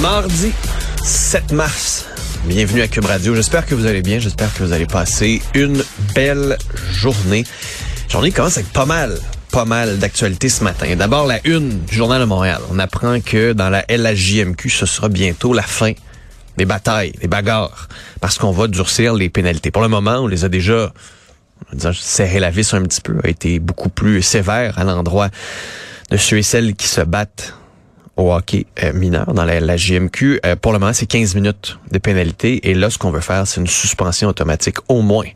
Mardi 7 mars. Bienvenue à Cube Radio. J'espère que vous allez bien. J'espère que vous allez passer une belle journée. Journée qui commence avec pas mal, pas mal d'actualités ce matin. D'abord, la une du Journal de Montréal. On apprend que dans la LHJMQ, ce sera bientôt la fin des batailles, des bagarres, parce qu'on va durcir les pénalités. Pour le moment, on les a déjà, disons, serré la vis un petit peu, a été beaucoup plus sévère à l'endroit de ceux et celles qui se battent au hockey euh, mineur dans la, la JMQ. Euh, pour le moment, c'est 15 minutes de pénalité. Et là, ce qu'on veut faire, c'est une suspension automatique au moins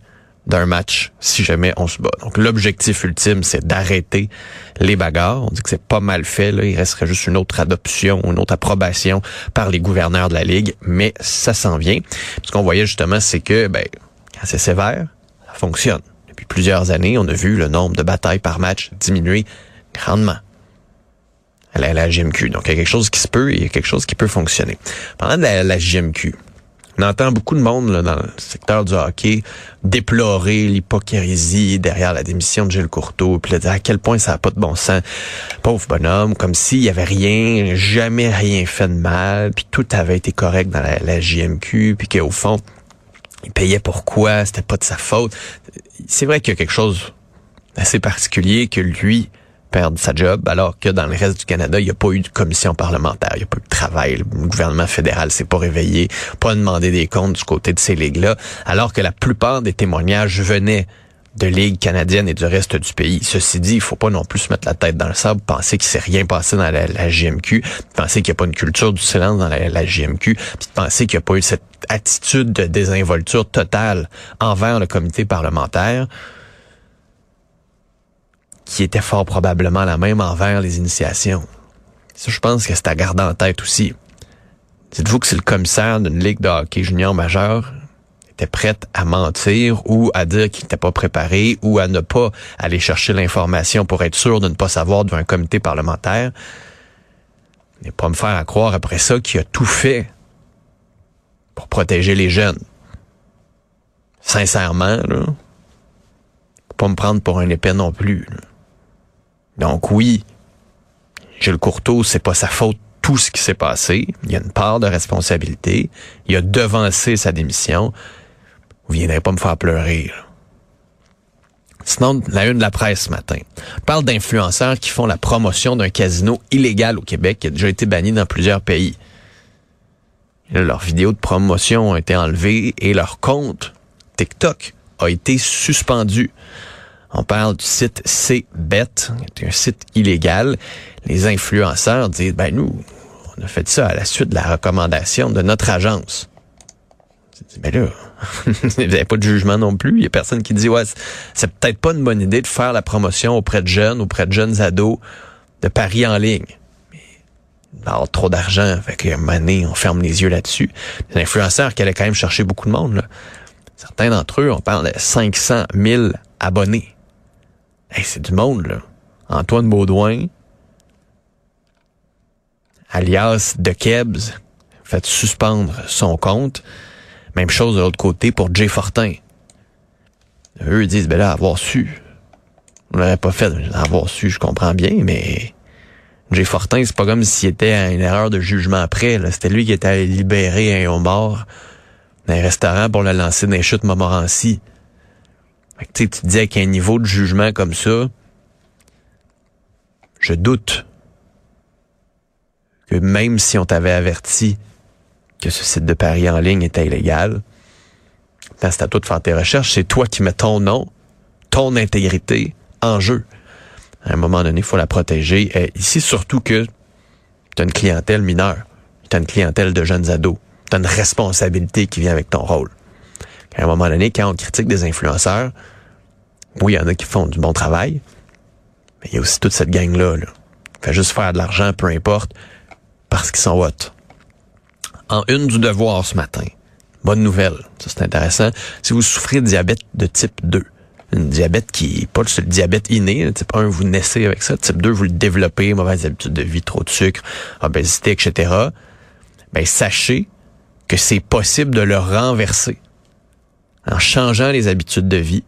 d'un match si jamais on se bat. Donc l'objectif ultime, c'est d'arrêter les bagarres. On dit que c'est pas mal fait. Là. Il resterait juste une autre adoption, une autre approbation par les gouverneurs de la Ligue, mais ça s'en vient. Ce qu'on voyait justement, c'est que ben, quand c'est sévère, ça fonctionne. Depuis plusieurs années, on a vu le nombre de batailles par match diminuer grandement à la, GMQ. Donc, il y a quelque chose qui se peut et il y a quelque chose qui peut fonctionner. Pendant la, la GMQ, on entend beaucoup de monde dans le secteur du hockey déplorer l'hypocrisie derrière la démission de Gilles Courteau, puis dire à quel point ça n'a pas de bon sens. Pauvre bonhomme, comme s'il y avait rien, jamais rien fait de mal, puis tout avait été correct dans la, la JMQ, puis qu'au fond, il payait pourquoi, c'était pas de sa faute. C'est vrai qu'il y a quelque chose d'assez particulier que lui, perdre sa job, alors que dans le reste du Canada, il n'y a pas eu de commission parlementaire, il n'y a pas eu de travail, le gouvernement fédéral s'est pas réveillé, pas demandé des comptes du côté de ces ligues-là, alors que la plupart des témoignages venaient de ligues canadiennes et du reste du pays. Ceci dit, il faut pas non plus se mettre la tête dans le sable, penser qu'il s'est rien passé dans la, GMQ, penser qu'il n'y a pas une culture du silence dans la, la GMQ, puis penser qu'il n'y a pas eu cette attitude de désinvolture totale envers le comité parlementaire qui était fort probablement la même envers les initiations. Ça, je pense que c'est à garder en tête aussi. Dites-vous que c'est le commissaire d'une ligue de hockey junior majeur était prête à mentir ou à dire qu'il n'était pas préparé ou à ne pas aller chercher l'information pour être sûr de ne pas savoir devant un comité parlementaire. Et pas me faire à croire après ça qu'il a tout fait pour protéger les jeunes. Sincèrement, là, pas me prendre pour un épais non plus. Donc oui, Gilles Courteau, c'est pas sa faute tout ce qui s'est passé. Il y a une part de responsabilité. Il a devancé sa démission. Vous viendrez pas me faire pleurer. Sinon, la une de la presse ce matin parle d'influenceurs qui font la promotion d'un casino illégal au Québec qui a déjà été banni dans plusieurs pays. Là, leurs vidéos de promotion ont été enlevées et leur compte TikTok a été suspendu. On parle du site CBet, qui est un site illégal. Les influenceurs disent, ben nous, on a fait ça à la suite de la recommandation de notre agence. Ben là, vous n'avez pas de jugement non plus. Il y a personne qui dit, ouais, c'est peut-être pas une bonne idée de faire la promotion auprès de jeunes, auprès de jeunes ados, de paris en ligne. Mais trop d'argent, fait qu'à un moment on ferme les yeux là-dessus. Les influenceurs qui allaient quand même chercher beaucoup de monde. Certains d'entre eux, on parle de 500 000 abonnés. Hey, c'est du monde, là. Antoine Baudouin, alias De Kebs, fait suspendre son compte. Même chose de l'autre côté pour Jay Fortin. Eux disent, ben là, avoir su. On l'aurait pas fait. Avoir su, je comprends bien, mais Jay Fortin, c'est pas comme s'il était à une erreur de jugement après. C'était lui qui était allé libérer un homard dans un restaurant pour le lancer dans les chutes Montmorency. Tu te dis avec un niveau de jugement comme ça, je doute que même si on t'avait averti que ce site de paris en ligne était illégal, c'est à toi de faire tes recherches. C'est toi qui mets ton nom, ton intégrité en jeu. À un moment donné, il faut la protéger. Et ici, surtout que tu as une clientèle mineure, tu as une clientèle de jeunes ados, tu as une responsabilité qui vient avec ton rôle. À un moment donné, quand on critique des influenceurs, oui, il y en a qui font du bon travail, mais il y a aussi toute cette gang-là. Là. Fait juste faire de l'argent, peu importe, parce qu'ils sont hot. En une du devoir ce matin. Bonne nouvelle, ça c'est intéressant. Si vous souffrez de diabète de type 2, un diabète qui pas le diabète inné, type 1, vous naissez avec ça, type 2, vous le développez, mauvaises habitudes de vie, trop de sucre, obésité, etc. Ben, sachez que c'est possible de le renverser. En changeant les habitudes de vie,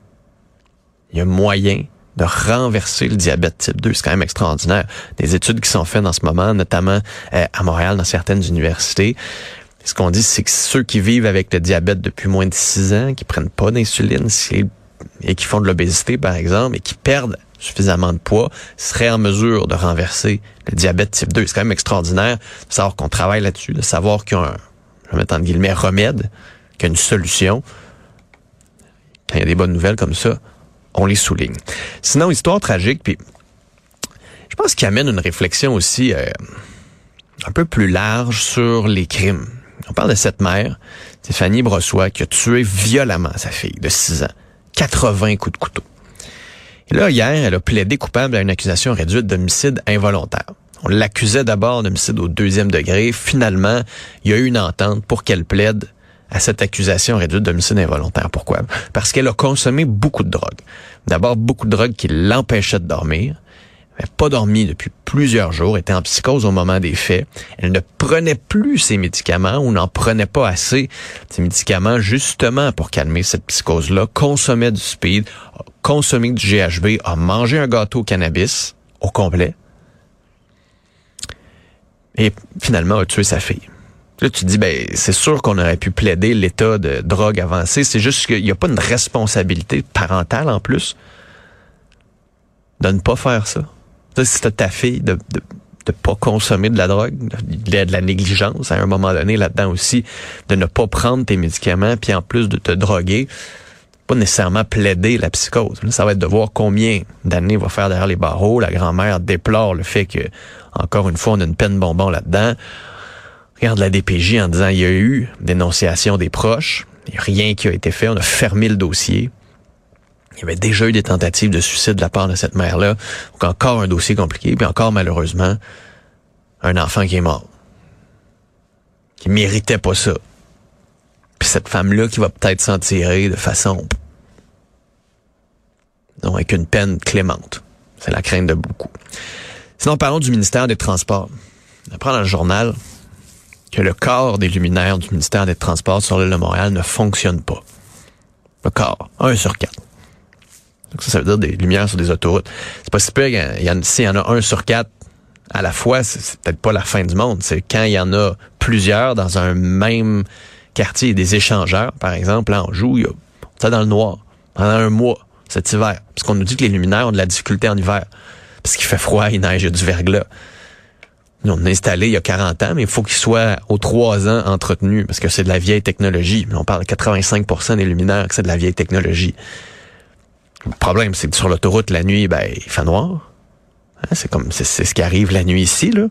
il y a moyen de renverser le diabète type 2. C'est quand même extraordinaire. Des études qui sont faites en ce moment, notamment euh, à Montréal, dans certaines universités. Ce qu'on dit, c'est que ceux qui vivent avec le diabète depuis moins de 6 ans, qui prennent pas d'insuline et qui font de l'obésité, par exemple, et qui perdent suffisamment de poids, seraient en mesure de renverser le diabète type 2. C'est quand même extraordinaire de savoir qu'on travaille là-dessus, de savoir qu'il y a un, remède, qu'il y a une solution. Il y a des bonnes nouvelles comme ça, on les souligne. Sinon, histoire tragique, puis je pense qu'il amène une réflexion aussi euh, un peu plus large sur les crimes. On parle de cette mère, Stéphanie Brossois, qui a tué violemment sa fille de 6 ans. 80 coups de couteau. Et là, hier, elle a plaidé coupable à une accusation réduite d'homicide involontaire. On l'accusait d'abord d'homicide au deuxième degré. Finalement, il y a eu une entente pour qu'elle plaide à cette accusation réduite d'homicide involontaire. Pourquoi? Parce qu'elle a consommé beaucoup de drogue. D'abord, beaucoup de drogue qui l'empêchait de dormir. Elle pas dormi depuis plusieurs jours, était en psychose au moment des faits. Elle ne prenait plus ses médicaments ou n'en prenait pas assez ses médicaments justement pour calmer cette psychose-là, consommait du speed, consommait du GHB, a mangé un gâteau au cannabis au complet et finalement a tué sa fille. Là, tu dis, ben, c'est sûr qu'on aurait pu plaider l'état de drogue avancée. C'est juste qu'il n'y a pas une responsabilité parentale en plus de ne pas faire ça. si t'as ta fille de, de, de pas consommer de la drogue, de, de la négligence à un moment donné là-dedans aussi, de ne pas prendre tes médicaments, puis en plus de te droguer, pas nécessairement plaider la psychose. ça va être de voir combien d'années va faire derrière les barreaux. La grand-mère déplore le fait que, encore une fois, on a une peine bonbon là-dedans regarde la DPJ en disant il y a eu dénonciation des proches, il n'y a rien qui a été fait, on a fermé le dossier. Il y avait déjà eu des tentatives de suicide de la part de cette mère-là. Donc encore un dossier compliqué, puis encore malheureusement, un enfant qui est mort. Qui méritait pas ça. Puis cette femme-là qui va peut-être s'en tirer de façon... Non, avec une peine clémente. C'est la crainte de beaucoup. Sinon, parlons du ministère des Transports. On apprend dans le journal que le corps des luminaires du ministère des Transports sur l'île de Montréal ne fonctionne pas. Le corps, un sur quatre. Donc ça, ça veut dire des lumières sur des autoroutes. C'est pas si peu, il y en, s'il y en a un sur quatre à la fois, c'est peut-être pas la fin du monde. C'est quand il y en a plusieurs dans un même quartier, des échangeurs, par exemple, là, on joue, il y a, ça dans le noir, pendant un mois, cet hiver. Parce qu'on nous dit que les luminaires ont de la difficulté en hiver. Parce qu'il fait froid, il neige, il y a du verglas. On a installé il y a 40 ans, mais il faut qu'il soit aux trois ans entretenu parce que c'est de la vieille technologie. On parle de 85% des luminaires que c'est de la vieille technologie. Le problème, c'est que sur l'autoroute, la nuit, ben, il fait noir. Hein, c'est comme c'est ce qui arrive la nuit ici, là.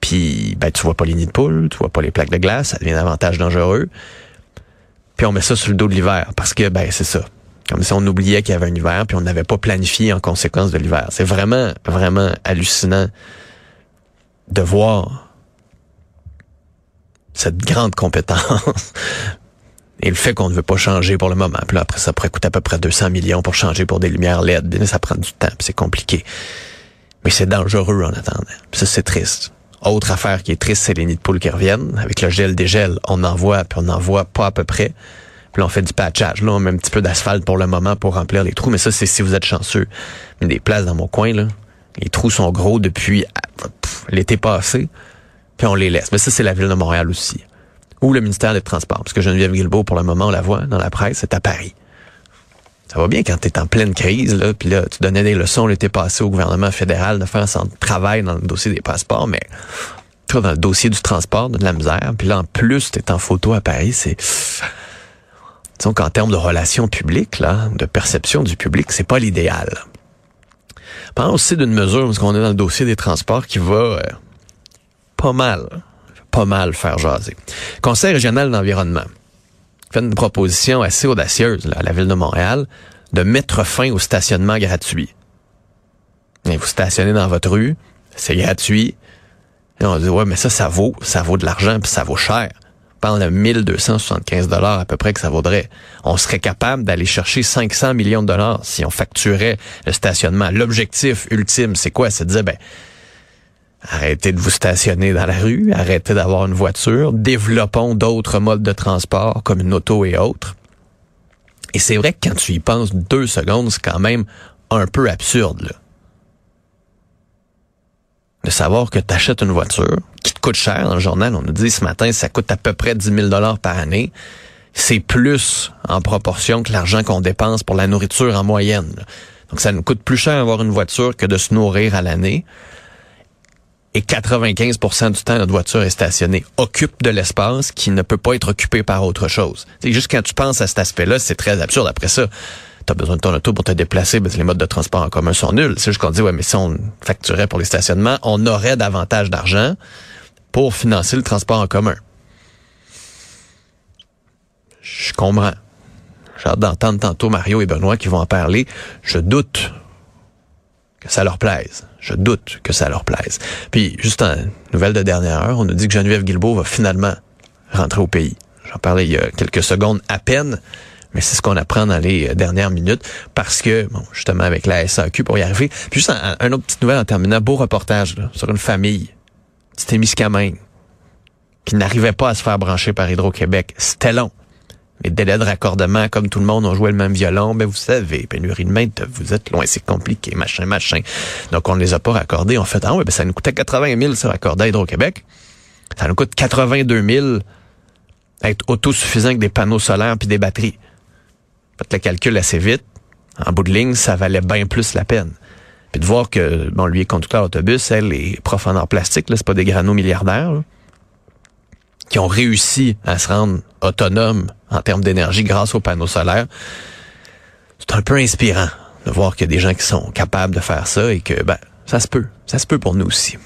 Puis ben, tu vois pas les nids de poules, tu vois pas les plaques de glace, ça devient davantage dangereux. Puis on met ça sur le dos de l'hiver parce que ben c'est ça. Comme si on oubliait qu'il y avait un hiver, puis on n'avait pas planifié en conséquence de l'hiver. C'est vraiment, vraiment hallucinant de voir cette grande compétence et le fait qu'on ne veut pas changer pour le moment. Puis là, après, ça pourrait coûter à peu près 200 millions pour changer pour des lumières LED. Ça prend du temps, c'est compliqué. Mais c'est dangereux en attendant. Ça, c'est triste. Autre affaire qui est triste, c'est les nids de poules qui reviennent. Avec le gel des gels, on en voit, puis on en voit pas à peu près. Puis là, on fait du patchage. Là, on met un petit peu d'asphalte pour le moment pour remplir les trous. Mais ça, c'est si vous êtes chanceux. Mais des places dans mon coin, là, les trous sont gros depuis l'été passé, puis on les laisse. Mais ça, c'est la ville de Montréal aussi. Ou le ministère des Transports. Parce que Geneviève Guilbeault, pour le moment, on la voit dans la presse, c'est à Paris. Ça va bien quand tu es en pleine crise, là, puis là, tu donnais des leçons l'été passé au gouvernement fédéral de faire son travail dans le dossier des passeports, mais toi, dans le dossier du transport, de la misère, puis là, en plus, tu es en photo à Paris, c'est... Disons qu'en termes de relations publiques, là, de perception du public, c'est pas l'idéal. Parlons aussi d'une mesure, parce qu'on est dans le dossier des transports qui va euh, pas mal, pas mal faire jaser. Conseil régional d'environnement fait une proposition assez audacieuse à la ville de Montréal de mettre fin au stationnement gratuit. Vous stationnez dans votre rue, c'est gratuit. Et on dit ouais, mais ça, ça vaut, ça vaut de l'argent puis ça vaut cher. Parle de 1275 dollars à peu près que ça vaudrait. On serait capable d'aller chercher 500 millions de dollars si on facturait le stationnement. L'objectif ultime, c'est quoi? C'est de dire, ben, Arrêtez de vous stationner dans la rue, arrêtez d'avoir une voiture, développons d'autres modes de transport comme une auto et autres. Et c'est vrai que quand tu y penses deux secondes, c'est quand même un peu absurde. Là. De savoir que tu achètes une voiture qui te coûte cher dans le journal, on nous dit ce matin, ça coûte à peu près 10 000 dollars par année. C'est plus en proportion que l'argent qu'on dépense pour la nourriture en moyenne. Donc ça nous coûte plus cher d'avoir une voiture que de se nourrir à l'année et 95% du temps, notre voiture est stationnée, occupe de l'espace qui ne peut pas être occupé par autre chose. C'est juste quand tu penses à cet aspect-là, c'est très absurde. Après ça, tu as besoin de ton auto pour te déplacer, ben, les modes de transport en commun sont nuls. C'est juste qu'on dit, ouais, mais si on facturait pour les stationnements, on aurait davantage d'argent pour financer le transport en commun. Je comprends. J'ai hâte d'entendre tantôt Mario et Benoît qui vont en parler. Je doute que ça leur plaise. Je doute que ça leur plaise. Puis, juste en nouvelle de dernière heure, on nous dit que Geneviève Guilbeault va finalement rentrer au pays. J'en parlais il y a quelques secondes à peine, mais c'est ce qu'on apprend dans les euh, dernières minutes parce que, bon, justement, avec la SAQ pour y arriver. Puis juste un, autre petite nouvelle en terminant, beau reportage là, sur une famille, petite Témiscamingue, qui n'arrivait pas à se faire brancher par Hydro-Québec. C'était long les délais de raccordement, comme tout le monde, on joué le même violon, ben vous savez, pénurie de main, vous êtes loin, c'est compliqué, machin, machin. Donc on ne les a pas raccordés. On fait, ah ouais, ben ça nous coûtait 80 000 se raccorder Hydro-Québec. Ça nous coûte 82 000 être autosuffisant avec des panneaux solaires puis des batteries. Faites le calcul assez vite. En bout de ligne, ça valait bien plus la peine. Puis de voir que, bon, lui est conducteur d'autobus, elle est prof en plastique, là, c'est pas des granos milliardaires qui ont réussi à se rendre autonomes en termes d'énergie grâce aux panneaux solaires. C'est un peu inspirant de voir qu'il y a des gens qui sont capables de faire ça et que ben ça se peut, ça se peut pour nous aussi.